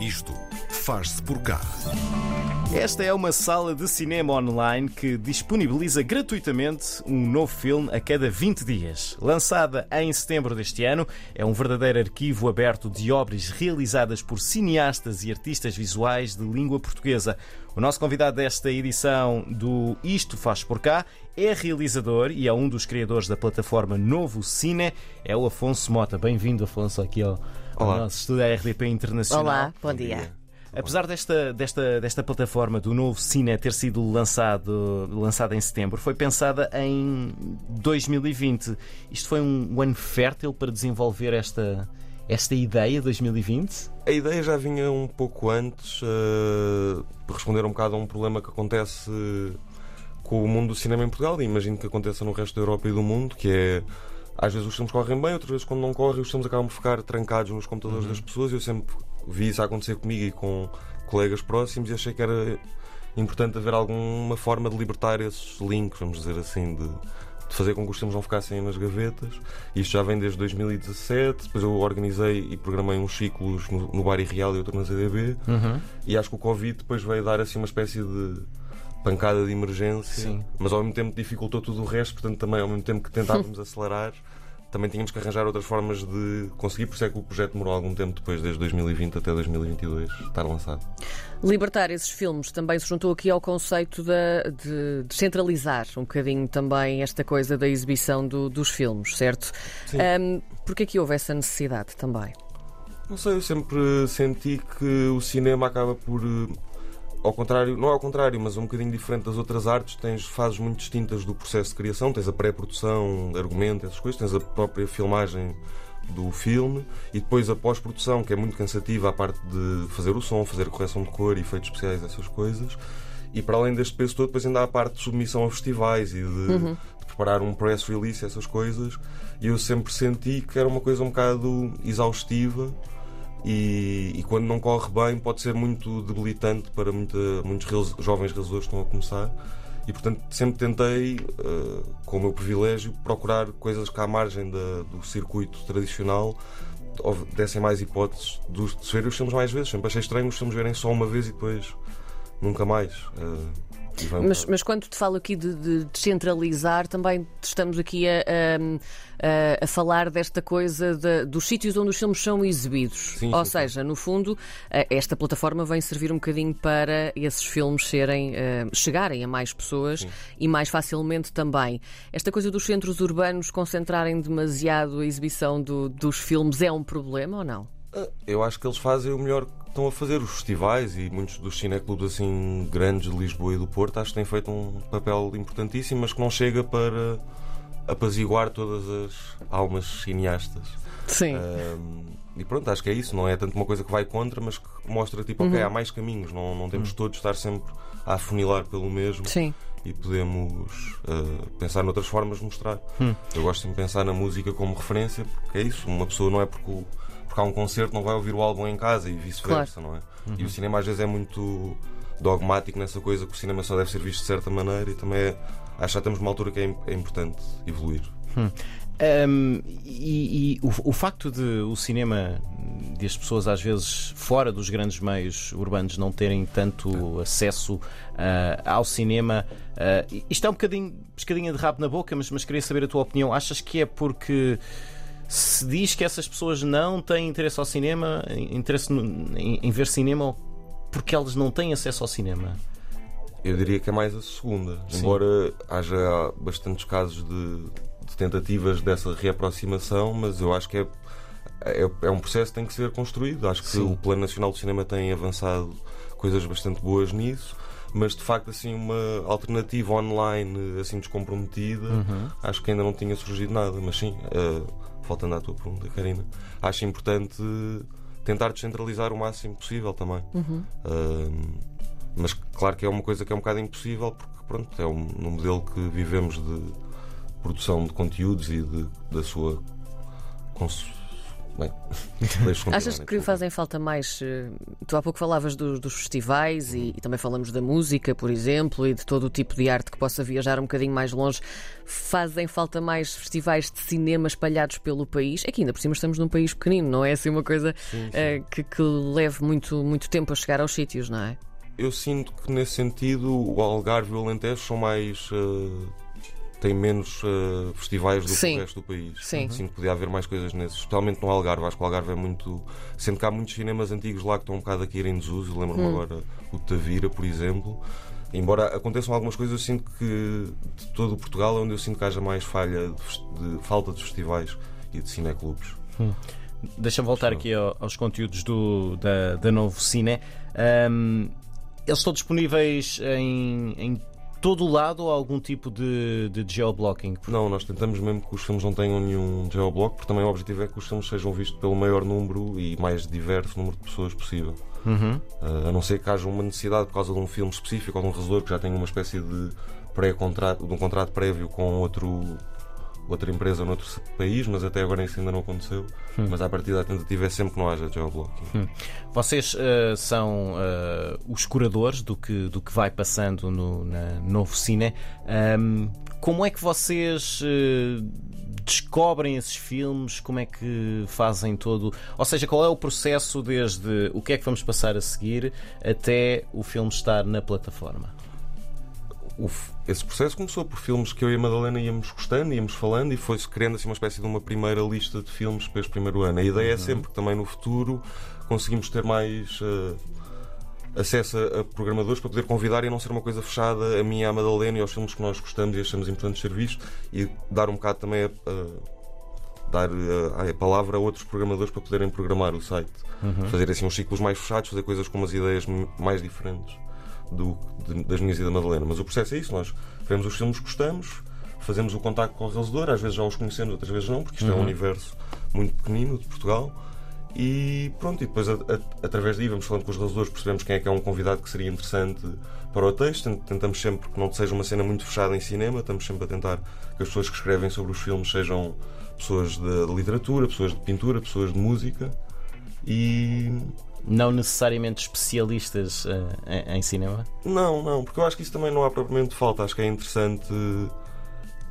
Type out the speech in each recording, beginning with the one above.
Isto faz-se por cá. Esta é uma sala de cinema online que disponibiliza gratuitamente um novo filme a cada 20 dias. Lançada em setembro deste ano, é um verdadeiro arquivo aberto de obras realizadas por cineastas e artistas visuais de língua portuguesa. O nosso convidado desta edição do Isto Faz Por Cá é realizador e é um dos criadores da plataforma Novo Cine, é o Afonso Mota. Bem-vindo, Afonso, aqui ao, ao nosso estúdio da RDP Internacional. Olá, bom dia. Apesar desta, desta, desta plataforma do novo Cine ter sido lançado, lançada em setembro, foi pensada em 2020. Isto foi um ano fértil para desenvolver esta, esta ideia 2020? A ideia já vinha um pouco antes uh, para responder um bocado a um problema que acontece com o mundo do cinema em Portugal e imagino que aconteça no resto da Europa e do mundo, que é às vezes os filmes correm bem, outras vezes quando não correm os filmes acabam por ficar trancados nos computadores das pessoas e eu sempre vi isso acontecer comigo e com colegas próximos e achei que era importante haver alguma forma de libertar esses links, vamos dizer assim, de, de fazer com que os filmes não ficassem nas gavetas. Isto já vem desde 2017, depois eu organizei e programei uns ciclos no, no Bar e Real e outro na ZDB e acho que o Covid depois veio dar assim uma espécie de pancada de emergência, Sim. mas ao mesmo tempo dificultou tudo o resto, portanto também ao mesmo tempo que tentávamos acelerar, também tínhamos que arranjar outras formas de conseguir, por isso é que o projeto demorou algum tempo depois, desde 2020 até 2022, estar lançado. Libertar esses filmes também se juntou aqui ao conceito da- de descentralizar um bocadinho também esta coisa da exibição do- dos filmes, certo? Sim. Um, Porquê que houve essa necessidade também? Não sei, eu sempre senti que o cinema acaba por. Ao contrário, não é ao contrário, mas um bocadinho diferente das outras artes, tens fases muito distintas do processo de criação, tens a pré-produção, argumento, essas coisas, tens a própria filmagem do filme e depois a pós-produção, que é muito cansativa, a parte de fazer o som, fazer a correção de cor, efeitos especiais, essas coisas. E para além deste peso todo, depois ainda há a parte de submissão a festivais e de, de preparar um press release, essas coisas. E eu sempre senti que era uma coisa um bocado exaustiva e, e quando não corre bem pode ser muito debilitante para muita- muitos jovens realizadores que estão a começar. E portanto sempre tentei, eh, com o meu privilégio, procurar coisas que à margem da- do circuito tradicional dessem mais hipóteses de, de ver os filmes mais vezes. Sempre achei estranho os filmes verem só uma vez e depois nunca mais. um Mas, mas quando te falo aqui de, de descentralizar, também estamos aqui a, a- a falar desta coisa de- dos sítios onde os filmes são exibidos. Sim, Ou sim, seja, no fundo, esta plataforma vem servir um bocadinho para esses filmes serem, eh, chegarem a mais pessoas e mais facilmente também. Esta coisa dos centros urbanos concentrarem demasiado a exibição do- dos filmes é um problema ou não? Ah, Eu acho que eles fazem o melhor estão a fazer. Os festivais e muitos dos cineclubes assim grandes de Lisboa e do Porto acho que têm feito um papel importantíssimo, mas que não chega para apaziguar todas as almas cineastas. Sim. Ahm, e pronto, acho que é isso. Não é tanto uma coisa que vai contra, mas que mostra tipo, ok, há mais caminhos. Não, não temos todos de estar sempre a afunilar pelo mesmo Sim. e podemos ah, pensar noutras formas de mostrar. Eu gosto de pensar na música como referência, porque é isso. Uma pessoa não é porque, há um concerto, não vai ouvir o álbum em casa e vice-versa, não é? E o cinema às vezes é muito dogmático nessa coisa que o cinema só deve ser visto de certa maneira e também é, acho que já estamos numa altura que é, é importante evoluir. Um, e e o, o facto de o cinema, de as pessoas às vezes fora dos grandes meios urbanos não terem tanto acesso ah, ao cinema, ah, isto é um bocadinho pescadinha de rabo na boca, mas, mas queria saber a tua opinião. Achas que é porque se diz que essas pessoas não têm interesse ao cinema, interesse no- em, em ver cinema, porque elas não têm acesso ao cinema? Eu diria que é mais a segunda, Sim. embora haja bastantes casos de, de tentativas dessa reaproximação, mas eu acho que é, é, é um processo que tem que ser construído. Acho que Sim. o Plano Nacional do Cinema tem avançado coisas bastante boas nisso, mas de facto assim uma alternativa online assim descomprometida, acho que ainda não tinha surgido nada. Mas sim, voltando à tua pergunta, Karina, acho importante tentar descentralizar o máximo possível também. Eh, mas claro que é uma coisa que é um bocado impossível porque pronto, é um, no modelo que vivemos de produção de conteúdos e de, da sua Bem, continuar, Achas que fazem falta mais? eh, Tu há pouco falavas dos, dos festivais e, e também falamos da música, por exemplo, e de todo o tipo de arte que possa viajar um bocadinho mais longe. Fazem falta mais festivais de cinema espalhados pelo país? É que ainda por cima estamos num país pequenino, não é assim uma coisa eh, que, que leve muito, muito tempo a chegar aos sítios, não é? Eu sinto que nesse sentido o Algarve e o Alentejo são mais. eh, têm menos eh, festivais do que Sim. o resto do país. Sim. Sinto que podia haver mais coisas nesses, especialmente no Algarve. Acho que o Algarve é muito. Sendo que há muitos cinemas antigos lá que estão um bocado a cair em desuso. Lembro-me Hum. agora o Tavira, por exemplo. Embora aconteçam algumas coisas, eu sinto que de todo o Portugal é onde eu sinto que haja mais falha de, de falta de festivais e de cineclubes. Deixa-me voltar aqui ao- aos conteúdos do, da, da Novo Cine. Ahm, eles estão disponíveis em, em todo o lado ou algum tipo de, de geoblocking? Não, nós tentamos mesmo que os filmes não tenham nenhum geoblock, porque também o objetivo é que os filmes sejam vistos pelo maior número e mais diverso número de pessoas possível. Uhum. Uh, a não ser que haja uma necessidade por causa de um filme específico ou de um realizador que já tenha uma espécie de pré-contrato, de um contrato prévio com outro, outra empresa noutro país, mas até agora isso ainda não aconteceu. Mas à partida a tentativa é sempre que não haja geoblocking. Vocês ah, são ah, os curadores do que, do que vai passando no na Novo Cine. Ahm, como é que vocês ah, descobrem esses filmes? Como é que fazem todo. Ou seja, qual é o processo desde o que é que vamos passar a seguir até o filme estar na plataforma? O esse processo começou por filmes que eu e a Madalena íamos gostando, íamos falando e foi-se criando assim, uma espécie de uma primeira lista de filmes para este primeiro ano. A ideia é sempre que também no futuro conseguimos ter mais eh, acesso a, a programadores para poder convidar e não ser uma coisa fechada a mim e à Madalena e aos filmes que nós gostamos e achamos importantes ser vistos e dar um bocado também a, a- dar eh, a, palavra a outros programadores para poderem programar o site. Fazer assim uns ciclos mais fechados, fazer coisas com umas ideias mais diferentes do, de- das minhas e da Madalena. Mas o processo é isso: nós vemos os filmes que gostamos, fazemos o contacto com o realizador, às vezes já os conhecemos, outras vezes não, porque isto é um universo muito pequenino de Portugal. E pronto, e depois a- a- através daí vamos falando com os realizadores, percebemos quem é que é um convidado que seria interessante para o texto. Tent- Tentamos sempre que não seja uma cena muito fechada em cinema, estamos sempre a tentar que as pessoas que escrevem sobre os filmes sejam pessoas de, de literatura, pessoas de pintura, pessoas de música. E Não necessariamente especialistas ah, em, em cinema? Não, não, porque eu acho que isso também não há propriamente falta. Acho que é interessante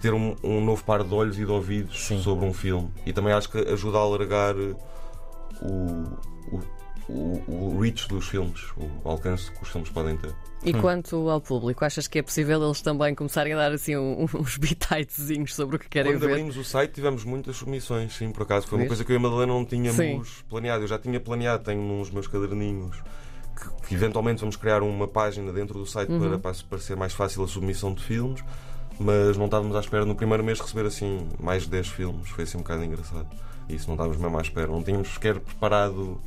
ter um, um novo par de olhos e de ouvidos Sim. sobre um filme. E também acho que ajuda a alargar o, o, o, o reach dos filmes, o alcance que os filmes podem ter. E quanto ao público, achas que é possível eles também começarem a dar assim um- uns bititezinhos sobre o que querem Quando ver? abrimos o site tivemos muitas submissões, sim, por acaso. Foi uma coisa que eu e a Madalena não tínhamos Sim. planeado. Eu já tinha planeado, tenho nos meus caderninhos que, que eventualmente vamos criar uma página dentro do site Uhum. para, para, ser mais fácil a submissão de filmes, mas não estávamos à espera no primeiro mês receber assim mais de 10 filmes. Foi assim um bocado engraçado. Isso não estávamos mesmo à espera. Não tínhamos sequer preparado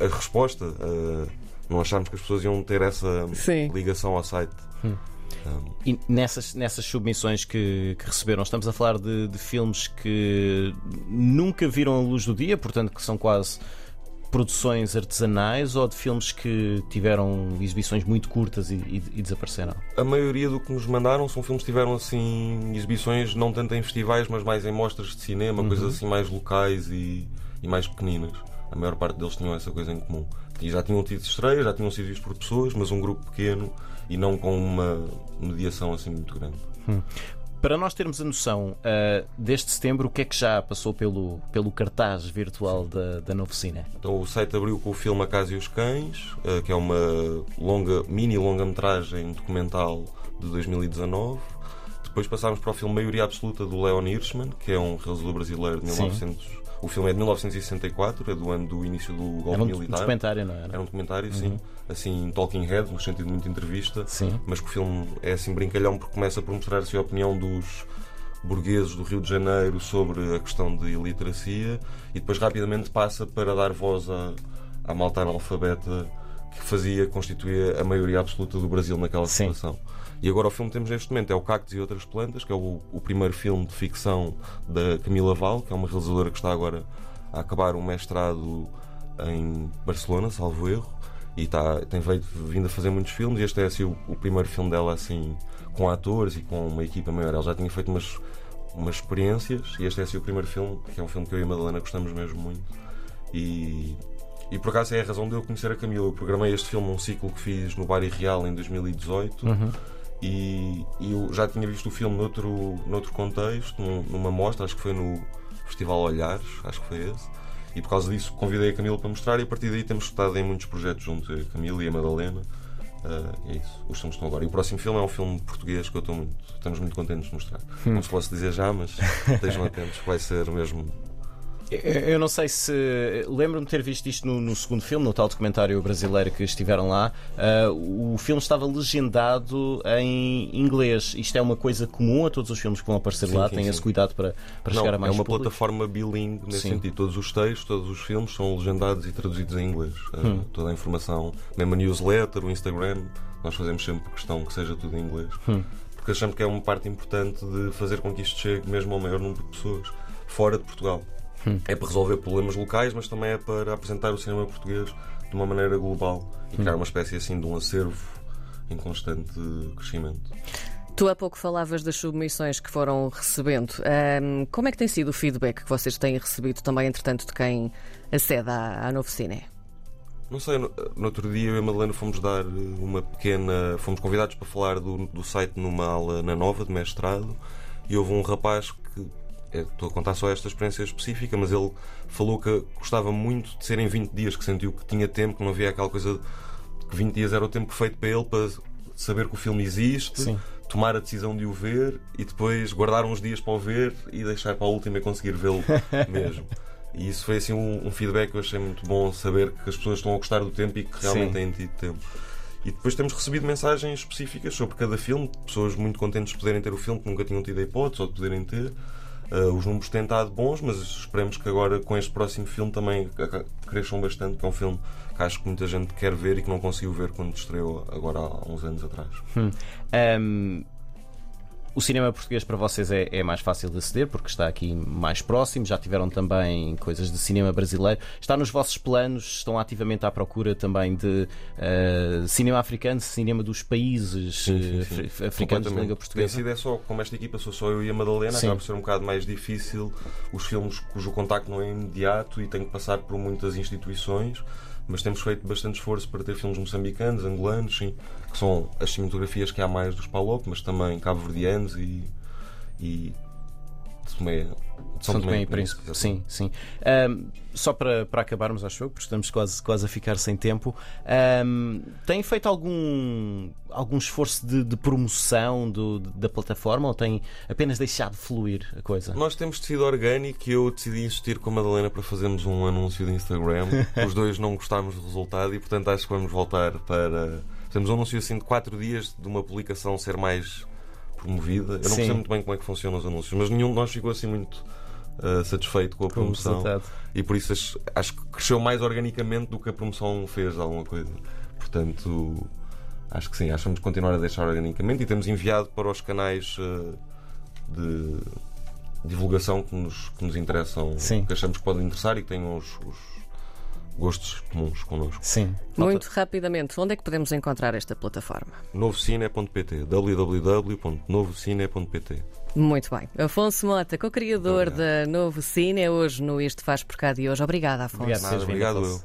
a resposta. eh, não achámos que as pessoas iam ter essa Sim. ligação ao site. Um, E nessas, nessas submissões que, que receberam, estamos a falar de, de filmes que nunca viram a luz do dia, portanto, que são quase produções artesanais, ou de filmes que tiveram exibições muito curtas e, e- e desapareceram? A maioria do que nos mandaram são filmes que tiveram assim exibições não tanto em festivais, mas mais em mostras de cinema, coisas assim mais locais e, e mais pequeninas. A maior parte deles tinham essa coisa em comum. E já tinham tido estreias, já tinham sido vistos por pessoas, mas um grupo pequeno e não com uma mediação assim muito grande. Para nós termos a noção ah, deste setembro, o que é que já passou pelo, pelo cartaz virtual da, da Novo Cine? Então o site abriu com o filme A Casa e os Cães, eh, que é uma longa, mini longa-metragem documental de 2019. Depois passámos para o filme Maioria Absoluta do Leon Hirschman, que é um realizador brasileiro de Sim. 1900. O filme é de 1964, é do ano do início do golpe Era um militar. documentário, não era? Era um documentário, sim. Assim, talking head, no sentido de muita entrevista. Sim. Mas que o filme é assim brincalhão porque começa por mostrar assim, a opinião dos burgueses do Rio de Janeiro sobre a questão de iliteracia e depois rapidamente passa para dar voz à, à malta analfabeta que fazia, constituía a maioria absoluta do Brasil naquela Sim. situação. E agora o filme que temos neste momento é o Cactos e Outras Plantas, que é o, o primeiro filme de ficção da Camila Val, que é uma realizadora que está agora a acabar um mestrado em Barcelona, salvo erro, e está, tem vindo a fazer muitos filmes. E este é assim, o, o primeiro filme dela assim com atores e com uma equipa maior. Ela já tinha feito umas umas experiências. E este é assim o primeiro filme, que é um filme que eu e a Madalena gostamos mesmo muito. E, e por acaso é a razão de eu conhecer a Camila. Eu programei este filme um ciclo que fiz no Bari Real em 2018. Uhum. E, e eu já tinha visto o filme noutro, noutro contexto, num- numa mostra, acho que foi no Festival Olhares, acho que foi esse. E por causa disso convidei a Camila para mostrar e a partir daí temos estado em muitos projetos juntos, eu, a Camila e a Madalena. E é isso, os filmes estão agora. E o próximo filme é um filme português que eu estou muito, estamos muito contentes de mostrar. Não se posso dizer já, mas estejam atentos, que vai ser mesmo. Eu não sei se. Lembro-me de ter visto isto no, no segundo filme, no tal documentário brasileiro que estiveram lá. Ah, o filme estava legendado em inglês. Isto é uma coisa comum a todos os filmes que vão aparecer Sim, lá. sim, Tem sim. esse cuidado para, para Não, chegar a mais é uma público. plataforma bilingue nesse Sim. sentido. Todos os textos, todos os filmes são legendados e traduzidos em inglês. Ah, Hum. Toda a informação, mesmo a newsletter, o Instagram, nós fazemos sempre questão que seja tudo em inglês. Hum. Porque achamos que é uma parte importante de fazer com que isto chegue mesmo ao maior número de pessoas fora de Portugal. Hum. É para resolver problemas locais, mas também é para apresentar o cinema português de uma maneira global e Hum. criar uma espécie assim de um acervo em constante crescimento. Tu há pouco falavas das submissões que foram recebendo. Ahm, como é que tem sido o feedback que vocês têm recebido também, entretanto, de quem acede à, à Novo Cine? Não sei, no, no outro dia eu e a Madalena fomos dar eh, uma pequena. Fomos convidados para falar do, do site numa aula na Nova de mestrado e houve um rapaz Estou a contar só esta experiência específica, mas ele falou que gostava muito de serem 20 dias, que sentiu que tinha tempo, que não havia aquela coisa de que 20 dias era o tempo perfeito para ele para saber que o filme existe, Sim. tomar a decisão de o ver e depois guardar uns dias para o ver e deixar para a última e conseguir vê-lo mesmo. E isso foi assim um, um feedback que eu achei muito bom saber que as pessoas estão a gostar do tempo e que realmente Sim. têm tido tempo. E depois temos recebido mensagens específicas sobre cada filme, pessoas muito contentes de poderem ter o filme que nunca tinham tido a hipótese ou de poderem ter. Ah, os números têm estado bons, mas esperemos que agora com este próximo filme também cresçam bastante, que é um filme que acho que muita gente quer ver e que não conseguiu ver quando estreou agora há uns anos atrás. Hum. Um, o cinema português para vocês é, é mais fácil de aceder porque está aqui mais próximo. Já tiveram também coisas de cinema brasileiro. Está nos vossos planos? Estão ativamente à procura também de uh, cinema africano, cinema dos países Sim, sim, uh, sim. afri- africanos de língua Completamente. Tem portuguesa? sido é só, como esta equipa sou só eu e a Madalena, Sim. acaba por ser um bocado mais difícil os filmes cujo contacto não é imediato e tem que passar por muitas instituições, mas temos feito bastante esforço para ter filmes moçambicanos, angolanos, sim, que são as cinematografias que há mais dos Palop, mas também cabo-verdianos e, e Tomé, de São Tomé e Príncipe. Sim, sim. Um, só para, para acabarmos, acho eu, porque estamos quase, quase a ficar sem tempo. Um, têm feito algum, algum esforço de, de promoção do- da plataforma ou têm apenas deixado fluir a coisa? Nós temos sido orgânico e eu decidi insistir com a Madalena para fazermos um anúncio de Instagram. Os dois não gostámos do resultado e, portanto, acho que vamos voltar para. Temos um anúncio assim de 4 dias de uma publicação ser mais promovida. Eu não Sim. percebo muito bem como é que funcionam os anúncios, mas nenhum de nós ficou assim muito ah, satisfeito com a promoção. resultado. E por isso acho, acho que cresceu mais organicamente do que a promoção fez alguma coisa. Portanto, acho que sim, acho que vamos continuar a deixar organicamente e temos enviado para os canais eh, de divulgação que nos, que nos interessam, Sim. que achamos que podem interessar e que tenham os, os gostos comuns connosco. Sim. Muito rapidamente, onde é que podemos encontrar esta plataforma? Novocine.pt www.novocine.pt Muito bem. Afonso Mota, co-criador da Novo Cine, hoje no Isto Faz Por Cá de hoje. Obrigada, Afonso. Obrigado obrigado.